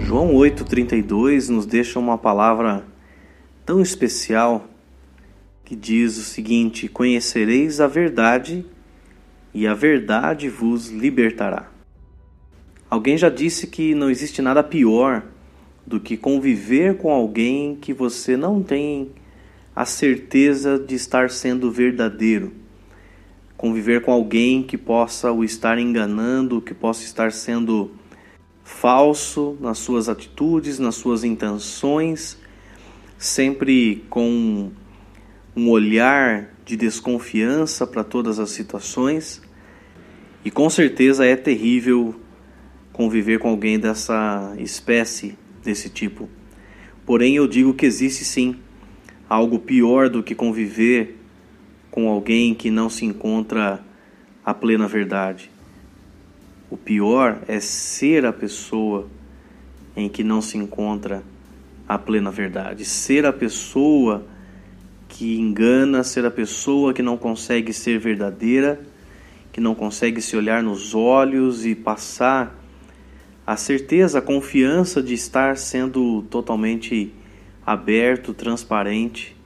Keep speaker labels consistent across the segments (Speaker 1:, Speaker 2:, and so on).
Speaker 1: João 8,32 nos deixa uma palavra tão especial que diz o seguinte: Conhecereis a verdade e a verdade vos libertará. Alguém já disse que não existe nada pior do que conviver com alguém que você não tem a certeza de estar sendo verdadeiro. Conviver com alguém que possa o estar enganando, que possa estar sendo falso nas suas atitudes, nas suas intenções, sempre com um olhar de desconfiança para todas as situações. E com certeza é terrível conviver com alguém dessa espécie, desse tipo. Porém, eu digo que existe sim algo pior do que conviver com alguém que não se encontra a plena verdade. O pior é ser a pessoa em que não se encontra a plena verdade, ser a pessoa que engana, ser a pessoa que não consegue ser verdadeira, que não consegue se olhar nos olhos e passar a certeza, a confiança de estar sendo totalmente aberto, transparente.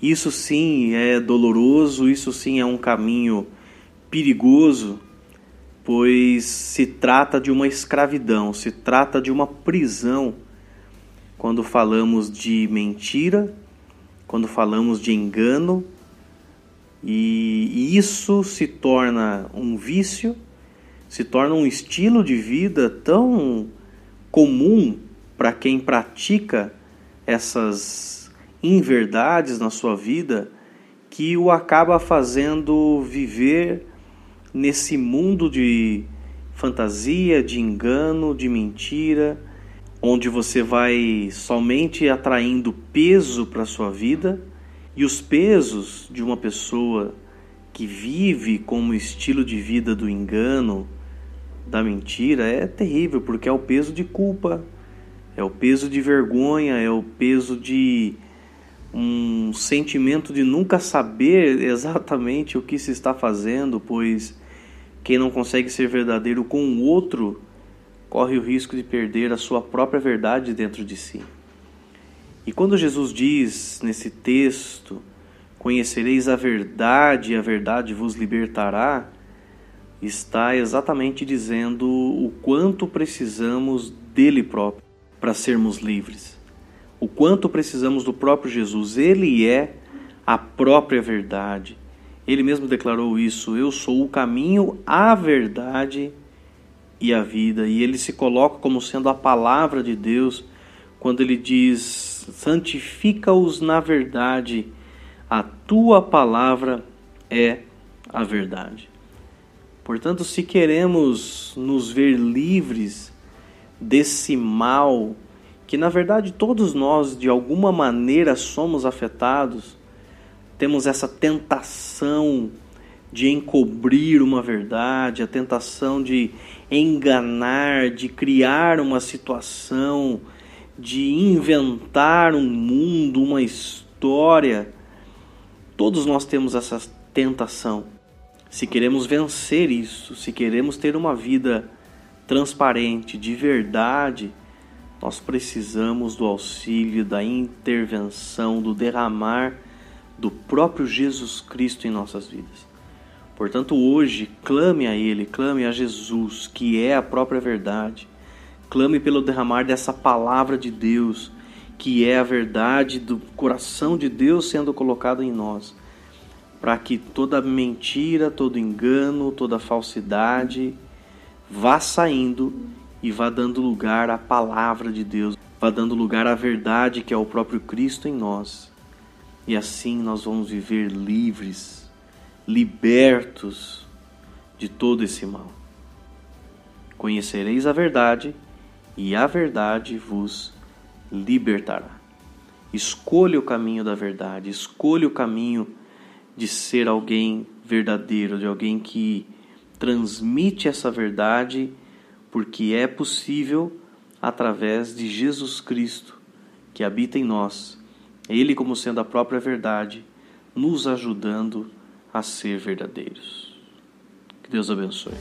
Speaker 1: Isso sim é doloroso, isso sim é um caminho perigoso pois se trata de uma escravidão, se trata de uma prisão quando falamos de mentira, quando falamos de engano, e isso se torna um vício, se torna um estilo de vida tão comum para quem pratica essas inverdades na sua vida que o acaba fazendo viver nesse mundo de fantasia, de engano, de mentira, onde você vai somente atraindo peso para sua vida e os pesos de uma pessoa que vive como estilo de vida do engano, da mentira, é terrível, porque é o peso de culpa, é o peso de vergonha, é o peso de um sentimento de nunca saber exatamente o que se está fazendo, pois quem não consegue ser verdadeiro com o outro corre o risco de perder a sua própria verdade dentro de si. E quando Jesus diz nesse texto: Conhecereis a verdade e a verdade vos libertará, está exatamente dizendo o quanto precisamos dele próprio para sermos livres. O quanto precisamos do próprio Jesus. Ele é a própria verdade. Ele mesmo declarou isso: Eu sou o caminho, a verdade e a vida. E ele se coloca como sendo a palavra de Deus quando ele diz: Santifica-os na verdade, a tua palavra é a verdade. Portanto, se queremos nos ver livres desse mal, que na verdade todos nós de alguma maneira somos afetados, temos essa tentação de encobrir uma verdade, a tentação de enganar, de criar uma situação, de inventar um mundo, uma história. Todos nós temos essa tentação. Se queremos vencer isso, se queremos ter uma vida transparente, de verdade, nós precisamos do auxílio, da intervenção, do derramar do próprio Jesus Cristo em nossas vidas. Portanto, hoje, clame a Ele, clame a Jesus, que é a própria verdade. Clame pelo derramar dessa palavra de Deus, que é a verdade do coração de Deus sendo colocado em nós, para que toda mentira, todo engano, toda falsidade vá saindo e vá dando lugar à palavra de Deus, vá dando lugar à verdade que é o próprio Cristo em nós e assim nós vamos viver livres, libertos de todo esse mal. Conhecereis a verdade, e a verdade vos libertará. Escolha o caminho da verdade, escolha o caminho de ser alguém verdadeiro, de alguém que transmite essa verdade, porque é possível através de Jesus Cristo que habita em nós ele, como sendo a própria verdade, nos ajudando a ser verdadeiros. Que Deus abençoe.